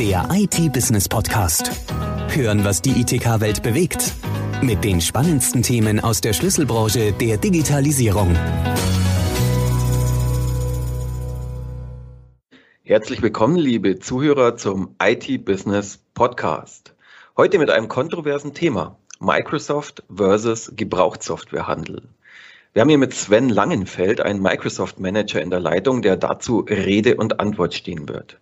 Der IT-Business-Podcast. Hören, was die ITK-Welt bewegt. Mit den spannendsten Themen aus der Schlüsselbranche der Digitalisierung. Herzlich willkommen, liebe Zuhörer, zum IT-Business-Podcast. Heute mit einem kontroversen Thema. Microsoft versus Gebrauchtsoftwarehandel. Wir haben hier mit Sven Langenfeld einen Microsoft Manager in der Leitung, der dazu Rede und Antwort stehen wird.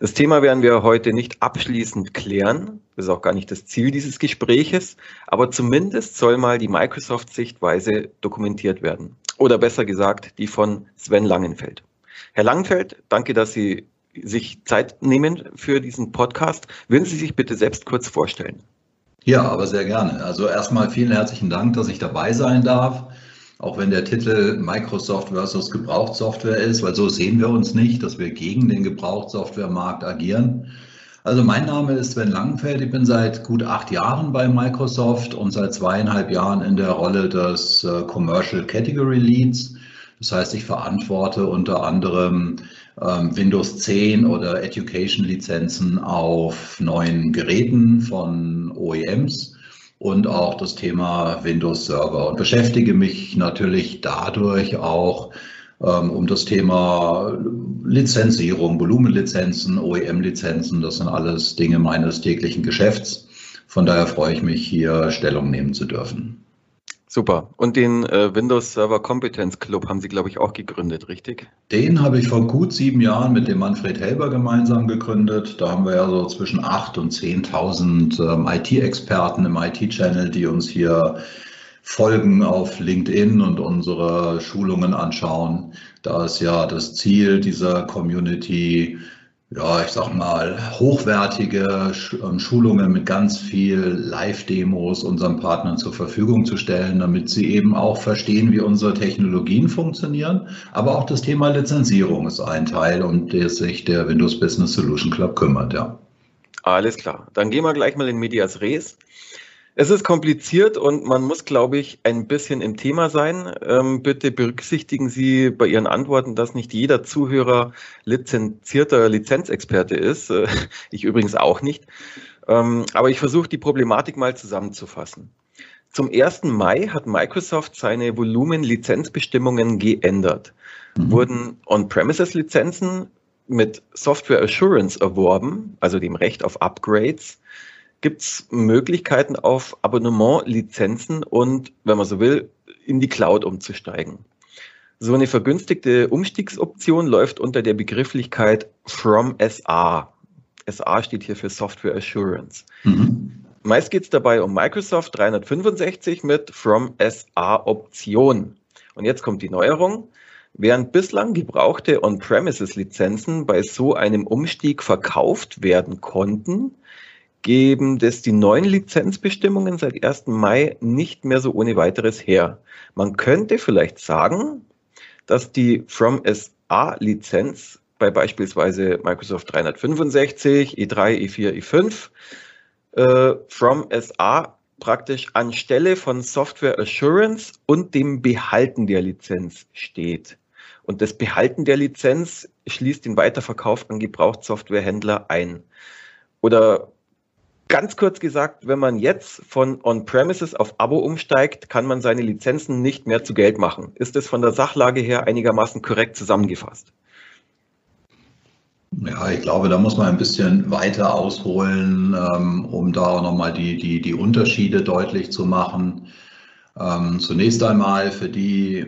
Das Thema werden wir heute nicht abschließend klären. Das ist auch gar nicht das Ziel dieses Gespräches. Aber zumindest soll mal die Microsoft-Sichtweise dokumentiert werden. Oder besser gesagt, die von Sven Langenfeld. Herr Langenfeld, danke, dass Sie sich Zeit nehmen für diesen Podcast. Würden Sie sich bitte selbst kurz vorstellen? Ja, aber sehr gerne. Also erstmal vielen herzlichen Dank, dass ich dabei sein darf auch wenn der Titel Microsoft versus Gebrauchtsoftware ist, weil so sehen wir uns nicht, dass wir gegen den Gebrauchtsoftwaremarkt agieren. Also mein Name ist Sven Langenfeld, ich bin seit gut acht Jahren bei Microsoft und seit zweieinhalb Jahren in der Rolle des äh, Commercial Category Leads. Das heißt, ich verantworte unter anderem ähm, Windows 10 oder Education Lizenzen auf neuen Geräten von OEMs und auch das Thema Windows Server und beschäftige mich natürlich dadurch auch ähm, um das Thema Lizenzierung, Volumenlizenzen, OEM-Lizenzen. Das sind alles Dinge meines täglichen Geschäfts. Von daher freue ich mich, hier Stellung nehmen zu dürfen. Super. Und den äh, Windows Server Competence Club haben Sie, glaube ich, auch gegründet, richtig? Den habe ich vor gut sieben Jahren mit dem Manfred Helber gemeinsam gegründet. Da haben wir ja so zwischen 8.000 und 10.000 ähm, IT-Experten im IT-Channel, die uns hier folgen auf LinkedIn und unsere Schulungen anschauen. Da ist ja das Ziel dieser Community, ja, ich sag mal, hochwertige ähm, Schulungen mit ganz viel Live-Demos unseren Partnern zur Verfügung zu stellen, damit sie eben auch verstehen, wie unsere Technologien funktionieren. Aber auch das Thema Lizenzierung ist ein Teil, um der sich der Windows Business Solution Club kümmert, ja. Alles klar. Dann gehen wir gleich mal in Medias Res. Es ist kompliziert und man muss, glaube ich, ein bisschen im Thema sein. Ähm, bitte berücksichtigen Sie bei Ihren Antworten, dass nicht jeder Zuhörer lizenzierter Lizenzexperte ist. Äh, ich übrigens auch nicht. Ähm, aber ich versuche die Problematik mal zusammenzufassen. Zum 1. Mai hat Microsoft seine Volumenlizenzbestimmungen geändert. Mhm. Wurden On-Premises-Lizenzen mit Software Assurance erworben, also dem Recht auf Upgrades, gibt es Möglichkeiten auf Abonnement-Lizenzen und, wenn man so will, in die Cloud umzusteigen. So eine vergünstigte Umstiegsoption läuft unter der Begrifflichkeit From SA. SA steht hier für Software Assurance. Mhm. Meist geht es dabei um Microsoft 365 mit From SA Option. Und jetzt kommt die Neuerung. Während bislang gebrauchte On-Premises-Lizenzen bei so einem Umstieg verkauft werden konnten, geben das die neuen Lizenzbestimmungen seit 1. Mai nicht mehr so ohne weiteres her. Man könnte vielleicht sagen, dass die From SA Lizenz bei beispielsweise Microsoft 365, E3, E4, E5 äh, From SA praktisch anstelle von Software Assurance und dem Behalten der Lizenz steht. Und das Behalten der Lizenz schließt den Weiterverkauf an Gebrauchtsoftwarehändler ein. Oder Ganz kurz gesagt, wenn man jetzt von On-Premises auf Abo umsteigt, kann man seine Lizenzen nicht mehr zu Geld machen. Ist das von der Sachlage her einigermaßen korrekt zusammengefasst? Ja, ich glaube, da muss man ein bisschen weiter ausholen, ähm, um da auch nochmal die, die, die Unterschiede deutlich zu machen. Ähm, zunächst einmal für die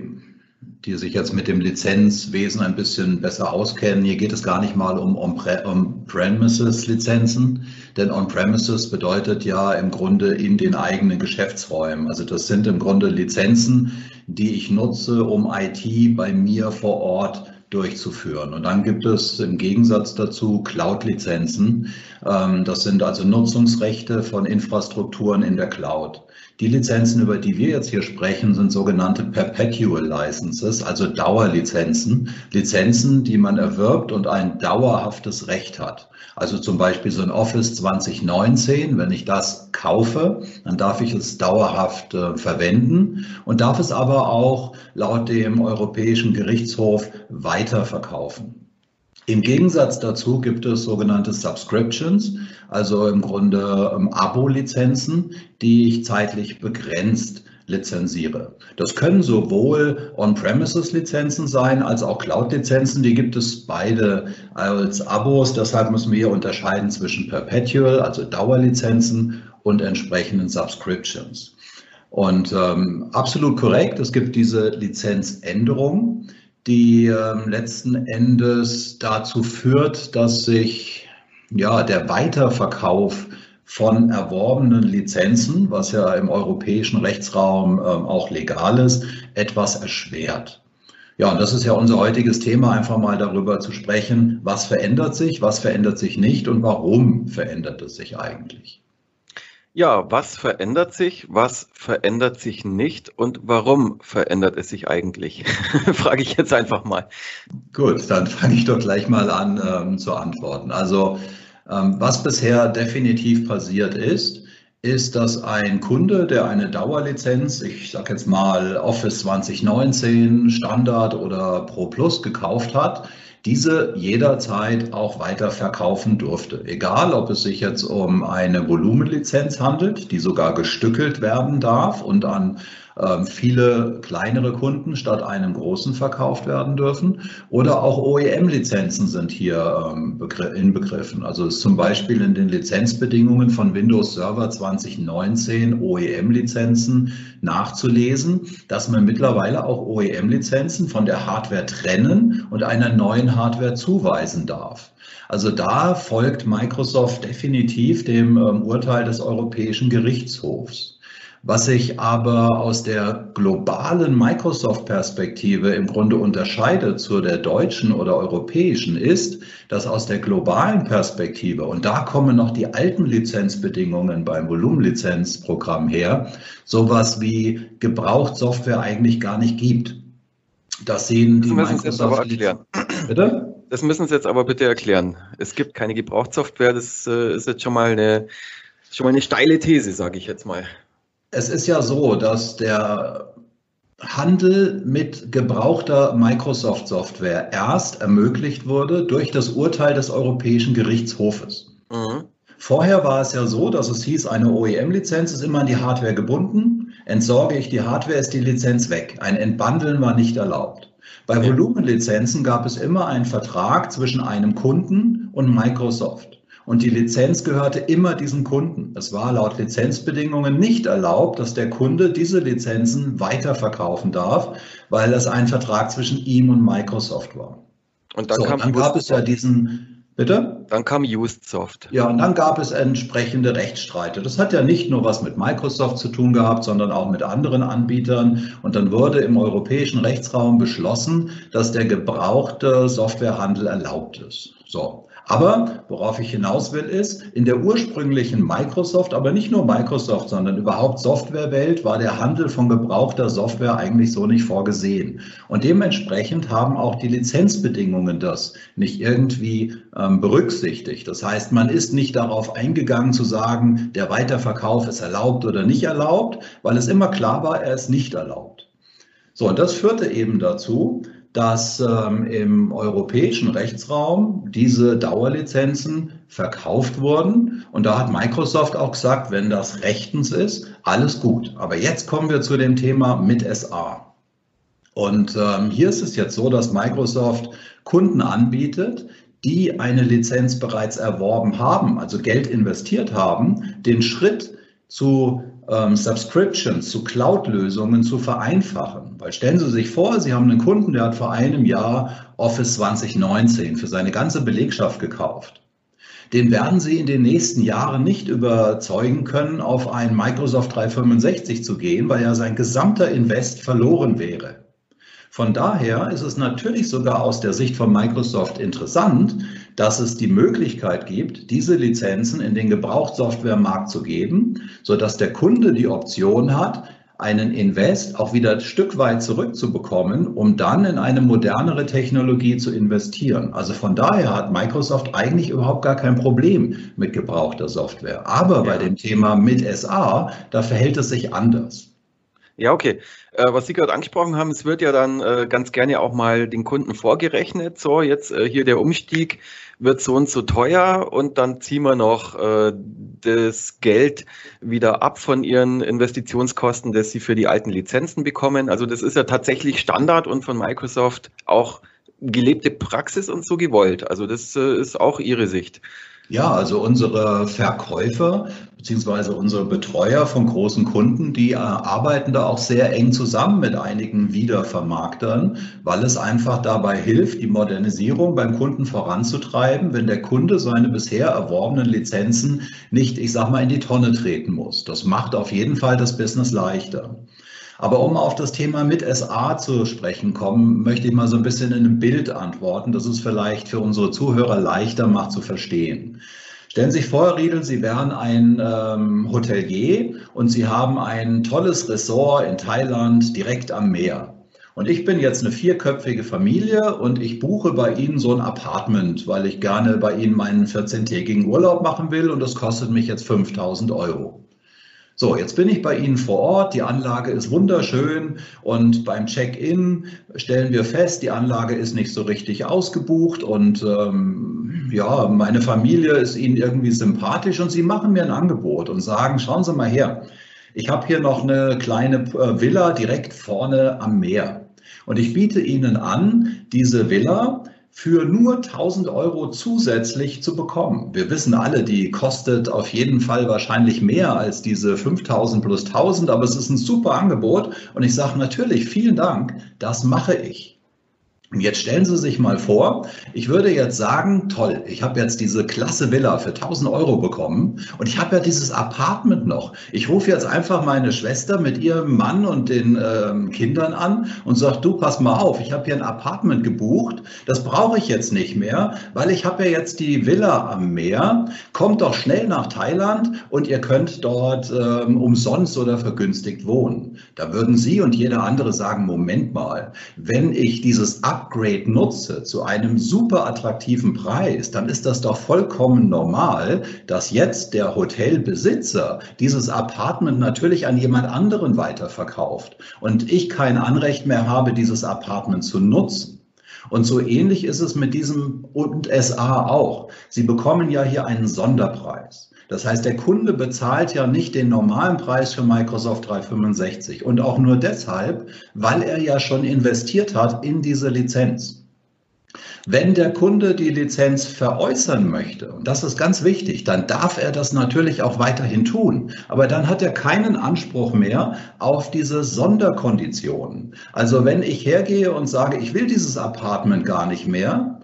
die sich jetzt mit dem Lizenzwesen ein bisschen besser auskennen. Hier geht es gar nicht mal um On-Premises-Lizenzen, denn On-Premises bedeutet ja im Grunde in den eigenen Geschäftsräumen. Also das sind im Grunde Lizenzen, die ich nutze, um IT bei mir vor Ort durchzuführen. Und dann gibt es im Gegensatz dazu Cloud-Lizenzen. Ähm, das sind also Nutzungsrechte von Infrastrukturen in der Cloud. Die Lizenzen, über die wir jetzt hier sprechen, sind sogenannte Perpetual Licenses, also Dauerlizenzen. Lizenzen, die man erwirbt und ein dauerhaftes Recht hat. Also zum Beispiel so ein Office 2019, wenn ich das kaufe, dann darf ich es dauerhaft äh, verwenden und darf es aber auch laut dem Europäischen Gerichtshof weiterverkaufen. Im Gegensatz dazu gibt es sogenannte Subscriptions, also im Grunde ähm, Abo-Lizenzen, die ich zeitlich begrenzt lizenziere. Das können sowohl On-Premises-Lizenzen sein als auch Cloud-Lizenzen. Die gibt es beide als Abos. Deshalb müssen wir hier unterscheiden zwischen Perpetual, also Dauerlizenzen und entsprechenden Subscriptions. Und ähm, absolut korrekt, es gibt diese Lizenzänderung, die ähm, letzten Endes dazu führt, dass sich ja, der Weiterverkauf von erworbenen Lizenzen, was ja im europäischen Rechtsraum ähm, auch legal ist, etwas erschwert. Ja, und das ist ja unser heutiges Thema, einfach mal darüber zu sprechen, was verändert sich, was verändert sich nicht und warum verändert es sich eigentlich. Ja, was verändert sich, was verändert sich nicht und warum verändert es sich eigentlich? Frage ich jetzt einfach mal. Gut, dann fange ich doch gleich mal an ähm, zu antworten. Also ähm, was bisher definitiv passiert ist, ist, dass ein Kunde, der eine Dauerlizenz, ich sage jetzt mal Office 2019 Standard oder Pro Plus gekauft hat, diese jederzeit auch weiter verkaufen durfte. Egal, ob es sich jetzt um eine Volumenlizenz handelt, die sogar gestückelt werden darf und an viele kleinere Kunden statt einem großen verkauft werden dürfen. Oder auch OEM-Lizenzen sind hier ähm, inbegriffen. Also ist zum Beispiel in den Lizenzbedingungen von Windows Server 2019 OEM-Lizenzen nachzulesen, dass man mittlerweile auch OEM-Lizenzen von der Hardware trennen und einer neuen Hardware zuweisen darf. Also da folgt Microsoft definitiv dem ähm, Urteil des Europäischen Gerichtshofs. Was sich aber aus der globalen Microsoft-Perspektive im Grunde unterscheidet zu der deutschen oder europäischen, ist, dass aus der globalen Perspektive, und da kommen noch die alten Lizenzbedingungen beim Volumenlizenzprogramm her, sowas wie Gebrauchtsoftware eigentlich gar nicht gibt. Das sehen die das Microsoft. erklären. Bitte? Das müssen Sie jetzt aber bitte erklären. Es gibt keine Gebrauchtsoftware. Das äh, ist jetzt schon mal eine, schon mal eine steile These, sage ich jetzt mal. Es ist ja so, dass der Handel mit gebrauchter Microsoft-Software erst ermöglicht wurde durch das Urteil des Europäischen Gerichtshofes. Mhm. Vorher war es ja so, dass es hieß, eine OEM-Lizenz ist immer an die Hardware gebunden. Entsorge ich die Hardware, ist die Lizenz weg. Ein Entbandeln war nicht erlaubt. Bei Volumenlizenzen gab es immer einen Vertrag zwischen einem Kunden und Microsoft und die Lizenz gehörte immer diesem Kunden. Es war laut Lizenzbedingungen nicht erlaubt, dass der Kunde diese Lizenzen weiterverkaufen darf, weil das ein Vertrag zwischen ihm und Microsoft war. Und dann, so, dann gab es ja diesen Bitte? Dann kam UsedSoft. Ja, und dann gab es entsprechende Rechtsstreite. Das hat ja nicht nur was mit Microsoft zu tun gehabt, sondern auch mit anderen Anbietern. Und dann wurde im europäischen Rechtsraum beschlossen, dass der gebrauchte Softwarehandel erlaubt ist. So. Aber worauf ich hinaus will, ist, in der ursprünglichen Microsoft, aber nicht nur Microsoft, sondern überhaupt Softwarewelt, war der Handel von gebrauchter Software eigentlich so nicht vorgesehen. Und dementsprechend haben auch die Lizenzbedingungen das nicht irgendwie ähm, berücksichtigt. Das heißt, man ist nicht darauf eingegangen zu sagen, der Weiterverkauf ist erlaubt oder nicht erlaubt, weil es immer klar war, er ist nicht erlaubt. So, und das führte eben dazu, dass ähm, im europäischen Rechtsraum diese Dauerlizenzen verkauft wurden. Und da hat Microsoft auch gesagt, wenn das rechtens ist, alles gut. Aber jetzt kommen wir zu dem Thema mit SA. Und ähm, hier ist es jetzt so, dass Microsoft Kunden anbietet, die eine Lizenz bereits erworben haben, also Geld investiert haben, den Schritt zu ähm, Subscriptions, zu Cloud-Lösungen zu vereinfachen. Weil stellen Sie sich vor, Sie haben einen Kunden, der hat vor einem Jahr Office 2019 für seine ganze Belegschaft gekauft. Den werden Sie in den nächsten Jahren nicht überzeugen können, auf ein Microsoft 365 zu gehen, weil ja sein gesamter Invest verloren wäre. Von daher ist es natürlich sogar aus der Sicht von Microsoft interessant, dass es die Möglichkeit gibt, diese Lizenzen in den Gebrauchtsoftwaremarkt zu geben, sodass der Kunde die Option hat, einen Invest auch wieder ein Stück weit zurückzubekommen, um dann in eine modernere Technologie zu investieren. Also von daher hat Microsoft eigentlich überhaupt gar kein Problem mit gebrauchter Software. Aber ja. bei dem Thema mit SA, da verhält es sich anders. Ja, okay. Äh, was Sie gerade angesprochen haben, es wird ja dann äh, ganz gerne auch mal den Kunden vorgerechnet. So, jetzt äh, hier der Umstieg wird so und so teuer und dann ziehen wir noch äh, das Geld wieder ab von ihren Investitionskosten, das sie für die alten Lizenzen bekommen. Also das ist ja tatsächlich Standard und von Microsoft auch gelebte Praxis und so gewollt. Also das äh, ist auch Ihre Sicht. Ja, also unsere Verkäufer beziehungsweise unsere Betreuer von großen Kunden, die äh, arbeiten da auch sehr eng zusammen mit einigen Wiedervermarktern, weil es einfach dabei hilft, die Modernisierung beim Kunden voranzutreiben, wenn der Kunde seine bisher erworbenen Lizenzen nicht, ich sag mal, in die Tonne treten muss. Das macht auf jeden Fall das Business leichter. Aber um auf das Thema mit SA zu sprechen kommen, möchte ich mal so ein bisschen in einem Bild antworten, das es vielleicht für unsere Zuhörer leichter macht zu verstehen. Stellen Sie sich vor, Riedel, Sie wären ein ähm, Hotelier und Sie haben ein tolles Ressort in Thailand direkt am Meer. Und ich bin jetzt eine vierköpfige Familie und ich buche bei Ihnen so ein Apartment, weil ich gerne bei Ihnen meinen 14-tägigen Urlaub machen will und das kostet mich jetzt 5000 Euro. So, jetzt bin ich bei Ihnen vor Ort. Die Anlage ist wunderschön und beim Check-in stellen wir fest, die Anlage ist nicht so richtig ausgebucht und ähm, ja, meine Familie ist Ihnen irgendwie sympathisch und Sie machen mir ein Angebot und sagen, schauen Sie mal her, ich habe hier noch eine kleine äh, Villa direkt vorne am Meer und ich biete Ihnen an, diese Villa für nur 1000 Euro zusätzlich zu bekommen. Wir wissen alle, die kostet auf jeden Fall wahrscheinlich mehr als diese 5000 plus 1000, aber es ist ein super Angebot und ich sage natürlich, vielen Dank, das mache ich. Und jetzt stellen Sie sich mal vor, ich würde jetzt sagen, toll, ich habe jetzt diese klasse Villa für 1000 Euro bekommen und ich habe ja dieses Apartment noch. Ich rufe jetzt einfach meine Schwester mit ihrem Mann und den ähm, Kindern an und sage, du, pass mal auf, ich habe hier ein Apartment gebucht, das brauche ich jetzt nicht mehr, weil ich habe ja jetzt die Villa am Meer. Kommt doch schnell nach Thailand und ihr könnt dort ähm, umsonst oder vergünstigt wohnen. Da würden Sie und jeder andere sagen, Moment mal, wenn ich dieses Apartment Upgrade nutze zu einem super attraktiven Preis, dann ist das doch vollkommen normal, dass jetzt der Hotelbesitzer dieses Apartment natürlich an jemand anderen weiterverkauft und ich kein Anrecht mehr habe, dieses Apartment zu nutzen. Und so ähnlich ist es mit diesem und SA auch. Sie bekommen ja hier einen Sonderpreis. Das heißt, der Kunde bezahlt ja nicht den normalen Preis für Microsoft 365 und auch nur deshalb, weil er ja schon investiert hat in diese Lizenz. Wenn der Kunde die Lizenz veräußern möchte, und das ist ganz wichtig, dann darf er das natürlich auch weiterhin tun. Aber dann hat er keinen Anspruch mehr auf diese Sonderkonditionen. Also wenn ich hergehe und sage, ich will dieses Apartment gar nicht mehr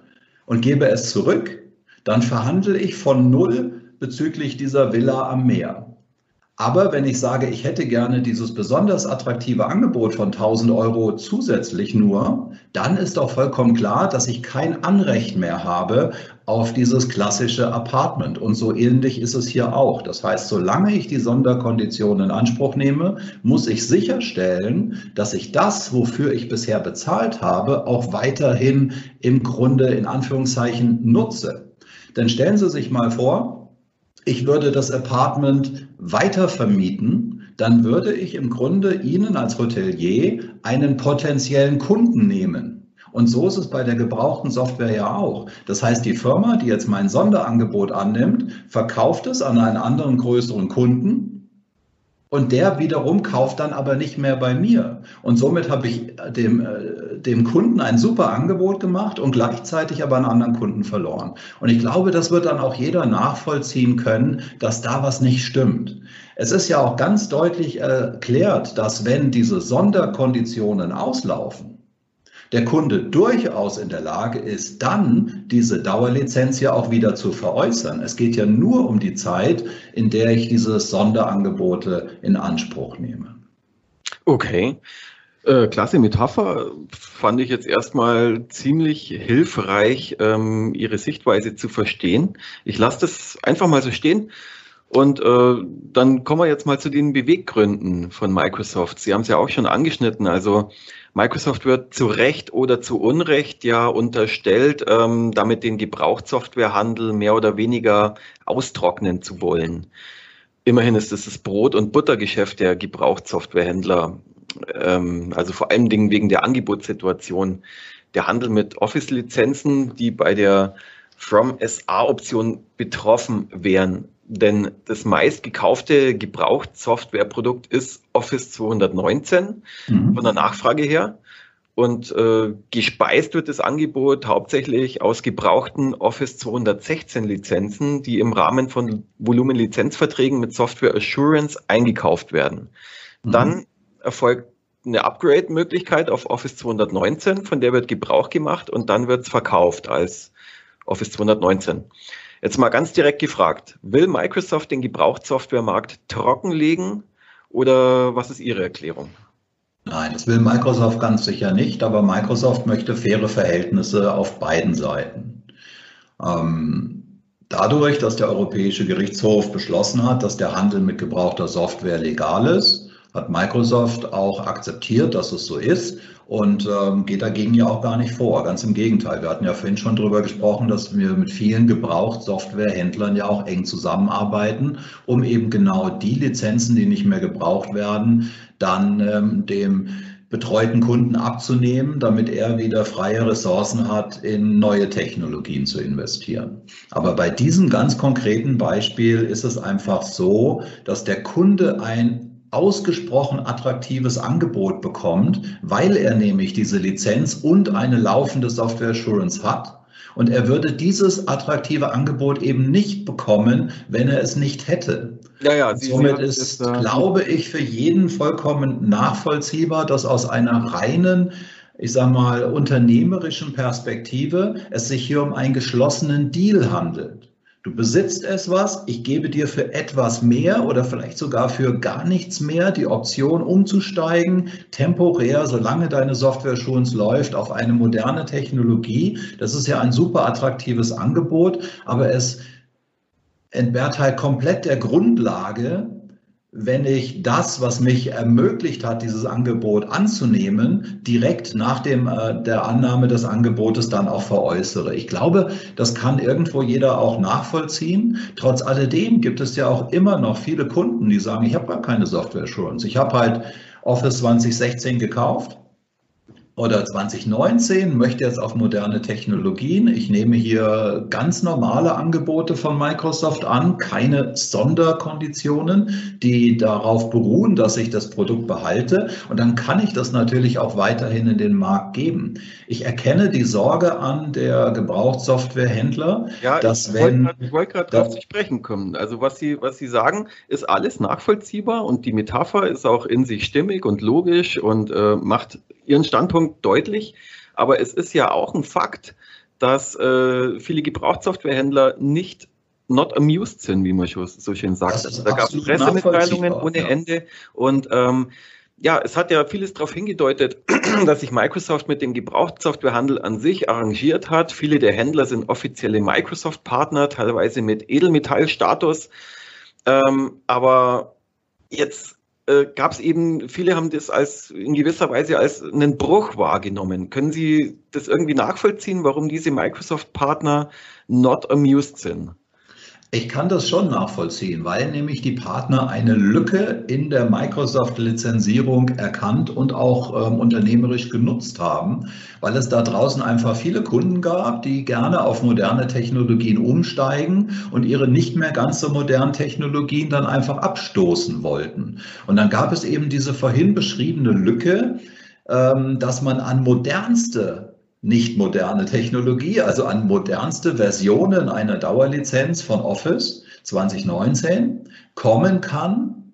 und gebe es zurück, dann verhandle ich von null bezüglich dieser Villa am Meer. Aber wenn ich sage, ich hätte gerne dieses besonders attraktive Angebot von 1000 Euro zusätzlich nur, dann ist doch vollkommen klar, dass ich kein Anrecht mehr habe auf dieses klassische Apartment. Und so ähnlich ist es hier auch. Das heißt, solange ich die Sonderkonditionen in Anspruch nehme, muss ich sicherstellen, dass ich das, wofür ich bisher bezahlt habe, auch weiterhin im Grunde in Anführungszeichen nutze. Denn stellen Sie sich mal vor, ich würde das Apartment weiter vermieten, dann würde ich im Grunde Ihnen als Hotelier einen potenziellen Kunden nehmen. Und so ist es bei der gebrauchten Software ja auch. Das heißt, die Firma, die jetzt mein Sonderangebot annimmt, verkauft es an einen anderen größeren Kunden und der wiederum kauft dann aber nicht mehr bei mir. Und somit habe ich dem, äh, dem Kunden ein super Angebot gemacht und gleichzeitig aber einen anderen Kunden verloren. Und ich glaube, das wird dann auch jeder nachvollziehen können, dass da was nicht stimmt. Es ist ja auch ganz deutlich erklärt, dass wenn diese Sonderkonditionen auslaufen, der Kunde durchaus in der Lage ist, dann diese Dauerlizenz ja auch wieder zu veräußern. Es geht ja nur um die Zeit, in der ich diese Sonderangebote in Anspruch nehme. Okay. Äh, klasse Metapher, fand ich jetzt erstmal ziemlich hilfreich, ähm, Ihre Sichtweise zu verstehen. Ich lasse das einfach mal so stehen. Und äh, dann kommen wir jetzt mal zu den Beweggründen von Microsoft. Sie haben es ja auch schon angeschnitten. Also Microsoft wird zu Recht oder zu Unrecht ja unterstellt, ähm, damit den Gebrauchtsoftwarehandel mehr oder weniger austrocknen zu wollen. immerhin ist es das Brot- und Buttergeschäft der Gebrauchtsoftwarehändler. Ähm, also vor allen Dingen wegen der Angebotssituation. Der Handel mit Office-Lizenzen, die bei der From SA-Option betroffen wären. Denn das meist gekaufte Gebrauchtsoftwareprodukt ist Office 219 mhm. von der Nachfrage her. Und äh, gespeist wird das Angebot hauptsächlich aus gebrauchten Office 216 Lizenzen, die im Rahmen von Volumenlizenzverträgen mit Software Assurance eingekauft werden. Mhm. Dann erfolgt eine Upgrade-Möglichkeit auf Office 219, von der wird Gebrauch gemacht und dann wird es verkauft als Office 219. Jetzt mal ganz direkt gefragt, will Microsoft den Gebrauchtsoftwaremarkt trockenlegen oder was ist Ihre Erklärung? Nein, das will Microsoft ganz sicher nicht, aber Microsoft möchte faire Verhältnisse auf beiden Seiten. Ähm, dadurch, dass der Europäische Gerichtshof beschlossen hat, dass der Handel mit gebrauchter Software legal ist, hat Microsoft auch akzeptiert, dass es so ist und ähm, geht dagegen ja auch gar nicht vor. Ganz im Gegenteil. Wir hatten ja vorhin schon darüber gesprochen, dass wir mit vielen Gebrauchtsoftwarehändlern ja auch eng zusammenarbeiten, um eben genau die Lizenzen, die nicht mehr gebraucht werden, dann ähm, dem betreuten Kunden abzunehmen, damit er wieder freie Ressourcen hat, in neue Technologien zu investieren. Aber bei diesem ganz konkreten Beispiel ist es einfach so, dass der Kunde ein ausgesprochen attraktives Angebot bekommt, weil er nämlich diese Lizenz und eine laufende Software Assurance hat. Und er würde dieses attraktive Angebot eben nicht bekommen, wenn er es nicht hätte. Ja, ja, Sie, somit Sie ist, ist äh, glaube ich, für jeden vollkommen nachvollziehbar, dass aus einer reinen ich sage mal, unternehmerischen Perspektive es sich hier um einen geschlossenen Deal handelt. Du besitzt es was, ich gebe dir für etwas mehr oder vielleicht sogar für gar nichts mehr die Option umzusteigen, temporär, solange deine Software schon läuft, auf eine moderne Technologie. Das ist ja ein super attraktives Angebot, aber es entbehrt halt komplett der Grundlage, wenn ich das, was mich ermöglicht hat, dieses Angebot anzunehmen, direkt nach dem, äh, der Annahme des Angebotes dann auch veräußere. Ich glaube, das kann irgendwo jeder auch nachvollziehen. Trotz alledem gibt es ja auch immer noch viele Kunden, die sagen, ich habe gar keine Software Assurance. Ich habe halt Office 2016 gekauft oder 2019 möchte jetzt auf moderne Technologien. Ich nehme hier ganz normale Angebote von Microsoft an, keine Sonderkonditionen, die darauf beruhen, dass ich das Produkt behalte. Und dann kann ich das natürlich auch weiterhin in den Markt geben. Ich erkenne die Sorge an der Gebrauchtsoftwarehändler, ja, dass wenn... Wollte, ich wollte gerade darauf zu sprechen kommen. Also was Sie, was Sie sagen, ist alles nachvollziehbar und die Metapher ist auch in sich stimmig und logisch und äh, macht Ihren Standpunkt deutlich, aber es ist ja auch ein Fakt, dass äh, viele Gebrauchtsoftwarehändler nicht not amused sind, wie man so schön sagt. Also, da gab es Pressemitteilungen ohne ja. Ende und ähm, ja, es hat ja vieles darauf hingedeutet, dass sich Microsoft mit dem Gebrauchtsoftwarehandel an sich arrangiert hat. Viele der Händler sind offizielle Microsoft-Partner, teilweise mit Edelmetallstatus. Ähm, aber jetzt äh, gab es eben, viele haben das als in gewisser Weise als einen Bruch wahrgenommen. Können Sie das irgendwie nachvollziehen, warum diese Microsoft-Partner not amused sind? Ich kann das schon nachvollziehen, weil nämlich die Partner eine Lücke in der Microsoft-Lizenzierung erkannt und auch ähm, unternehmerisch genutzt haben, weil es da draußen einfach viele Kunden gab, die gerne auf moderne Technologien umsteigen und ihre nicht mehr ganz so modernen Technologien dann einfach abstoßen wollten. Und dann gab es eben diese vorhin beschriebene Lücke, ähm, dass man an modernste nicht moderne Technologie, also an modernste Versionen einer Dauerlizenz von Office 2019 kommen kann.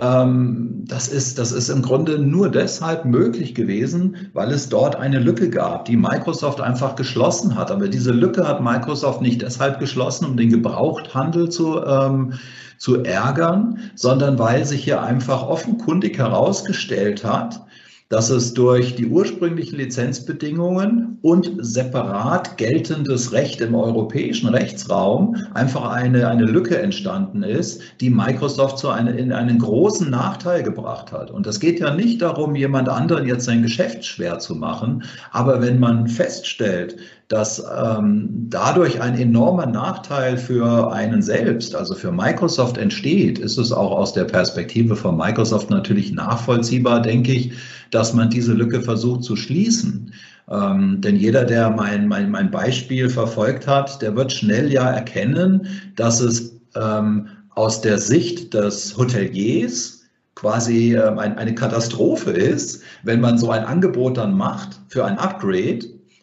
Ähm, das, ist, das ist im Grunde nur deshalb möglich gewesen, weil es dort eine Lücke gab, die Microsoft einfach geschlossen hat. Aber diese Lücke hat Microsoft nicht deshalb geschlossen, um den Gebrauchthandel zu, ähm, zu ärgern, sondern weil sich hier einfach offenkundig herausgestellt hat, dass es durch die ursprünglichen Lizenzbedingungen und separat geltendes Recht im europäischen Rechtsraum einfach eine, eine Lücke entstanden ist, die Microsoft zu eine, in einen großen Nachteil gebracht hat. Und es geht ja nicht darum, jemand anderen jetzt sein Geschäft schwer zu machen, aber wenn man feststellt, dass ähm, dadurch ein enormer Nachteil für einen selbst, also für Microsoft entsteht, ist es auch aus der Perspektive von Microsoft natürlich nachvollziehbar, denke ich, dass man diese Lücke versucht zu schließen. Ähm, denn jeder, der mein, mein, mein Beispiel verfolgt hat, der wird schnell ja erkennen, dass es ähm, aus der Sicht des Hoteliers quasi ähm, ein, eine Katastrophe ist, wenn man so ein Angebot dann macht für ein Upgrade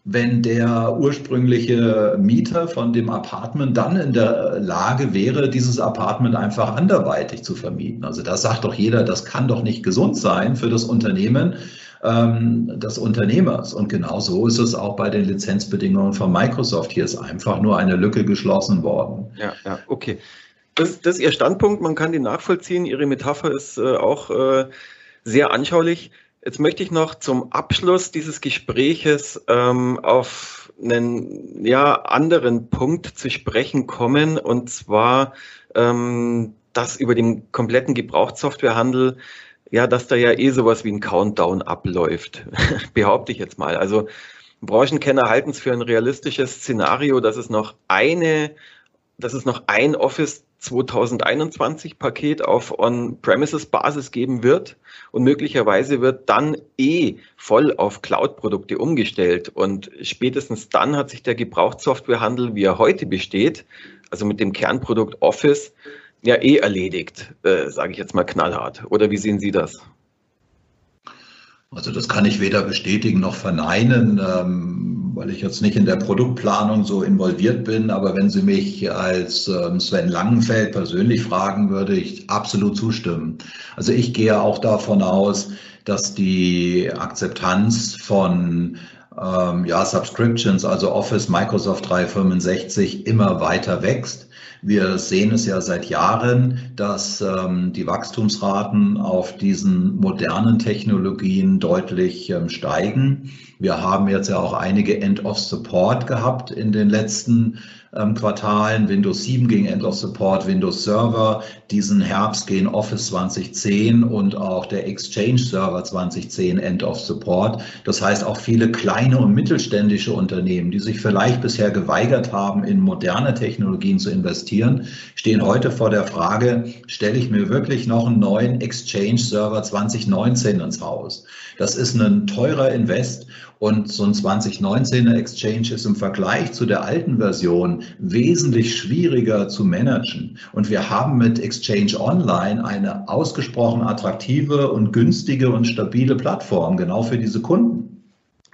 wenn der ursprüngliche Mieter von dem Apartment dann in der Lage wäre, dieses Apartment einfach anderweitig zu vermieten. Also da sagt doch jeder, das kann doch nicht gesund sein für das Unternehmen ähm, des Unternehmers. Und genau so ist es auch bei den Lizenzbedingungen von Microsoft. Hier ist einfach nur eine Lücke geschlossen worden. Ja, ja, okay. Das, das ist Ihr Standpunkt, man kann die nachvollziehen. Ihre Metapher ist äh, auch äh, sehr anschaulich. Jetzt möchte ich noch zum Abschluss dieses Gespräches ähm, auf einen ja, anderen Punkt zu sprechen kommen, und zwar, ähm, dass über den kompletten Gebrauchtsoftwarehandel, ja, dass da ja eh sowas wie ein Countdown abläuft, behaupte ich jetzt mal. Also Branchenkenner halten es für ein realistisches Szenario, dass es noch eine, dass es noch ein Office 2021 Paket auf On-Premises-Basis geben wird und möglicherweise wird dann eh voll auf Cloud-Produkte umgestellt und spätestens dann hat sich der Gebrauchtsoftwarehandel, wie er heute besteht, also mit dem Kernprodukt Office, ja eh erledigt, äh, sage ich jetzt mal knallhart. Oder wie sehen Sie das? Also das kann ich weder bestätigen noch verneinen. Ähm weil ich jetzt nicht in der Produktplanung so involviert bin, aber wenn Sie mich als ähm, Sven Langenfeld persönlich fragen, würde ich absolut zustimmen. Also ich gehe auch davon aus, dass die Akzeptanz von ähm, ja, Subscriptions, also Office, Microsoft 365 immer weiter wächst. Wir sehen es ja seit Jahren, dass ähm, die Wachstumsraten auf diesen modernen Technologien deutlich ähm, steigen. Wir haben jetzt ja auch einige End of Support gehabt in den letzten ähm, Quartalen. Windows 7 ging End of Support, Windows Server. Diesen Herbst gehen Office 2010 und auch der Exchange Server 2010 End of Support. Das heißt, auch viele kleine und mittelständische Unternehmen, die sich vielleicht bisher geweigert haben, in moderne Technologien zu investieren, stehen heute vor der Frage, stelle ich mir wirklich noch einen neuen Exchange Server 2019 ins Haus? Das ist ein teurer Invest und so ein 2019er Exchange ist im Vergleich zu der alten Version wesentlich schwieriger zu managen. Und wir haben mit Exchange Online eine ausgesprochen attraktive und günstige und stabile Plattform genau für diese Kunden.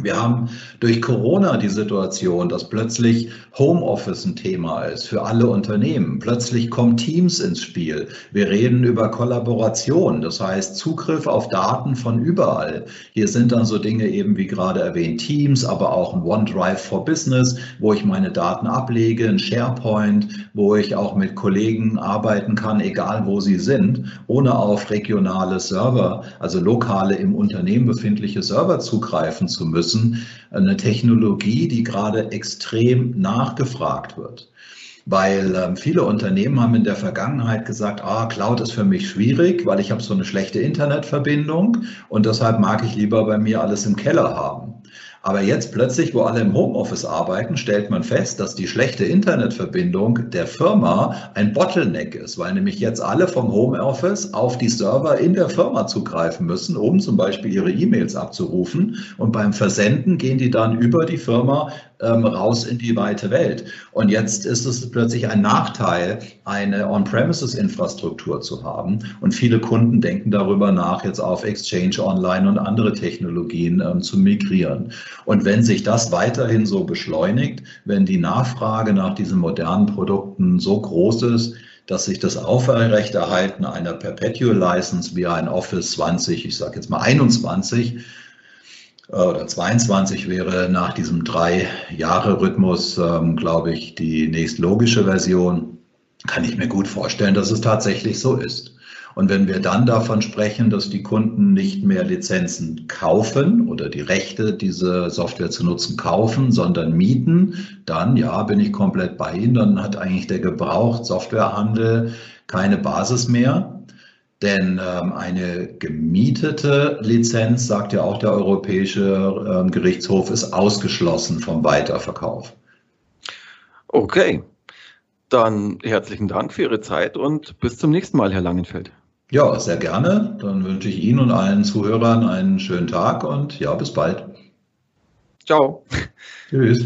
Wir haben durch Corona die Situation, dass plötzlich Homeoffice ein Thema ist für alle Unternehmen. Plötzlich kommen Teams ins Spiel. Wir reden über Kollaboration, das heißt Zugriff auf Daten von überall. Hier sind dann so Dinge eben wie gerade erwähnt Teams, aber auch ein OneDrive for Business, wo ich meine Daten ablege, ein SharePoint, wo ich auch mit Kollegen arbeiten kann, egal wo sie sind, ohne auf regionale Server, also lokale im Unternehmen befindliche Server zugreifen zu müssen müssen. Eine Technologie, die gerade extrem nachgefragt wird. Weil ähm, viele Unternehmen haben in der Vergangenheit gesagt, ah, Cloud ist für mich schwierig, weil ich habe so eine schlechte Internetverbindung und deshalb mag ich lieber bei mir alles im Keller haben. Aber jetzt plötzlich, wo alle im Homeoffice arbeiten, stellt man fest, dass die schlechte Internetverbindung der Firma ein Bottleneck ist, weil nämlich jetzt alle vom Homeoffice auf die Server in der Firma zugreifen müssen, um zum Beispiel ihre E-Mails abzurufen. Und beim Versenden gehen die dann über die Firma ähm, raus in die weite Welt. Und jetzt ist es plötzlich ein Nachteil, eine On-Premises-Infrastruktur zu haben. Und viele Kunden denken darüber nach, jetzt auf Exchange Online und andere Technologien ähm, zu migrieren. Und wenn sich das weiterhin so beschleunigt, wenn die Nachfrage nach diesen modernen Produkten so groß ist, dass sich das Aufrechterhalten einer Perpetual License wie ein Office 20, ich sage jetzt mal 21, äh, oder 22 wäre nach diesem Drei-Jahre-Rhythmus, ähm, glaube ich, die nächstlogische Version. Kann ich mir gut vorstellen, dass es tatsächlich so ist. Und wenn wir dann davon sprechen, dass die Kunden nicht mehr Lizenzen kaufen oder die Rechte, diese Software zu nutzen, kaufen, sondern mieten, dann ja, bin ich komplett bei Ihnen. Dann hat eigentlich der Gebraucht Softwarehandel keine Basis mehr. Denn ähm, eine gemietete Lizenz, sagt ja auch der Europäische ähm, Gerichtshof, ist ausgeschlossen vom Weiterverkauf. Okay, dann herzlichen Dank für Ihre Zeit und bis zum nächsten Mal, Herr Langenfeld. Ja, sehr gerne. Dann wünsche ich Ihnen und allen Zuhörern einen schönen Tag und ja, bis bald. Ciao. Tschüss.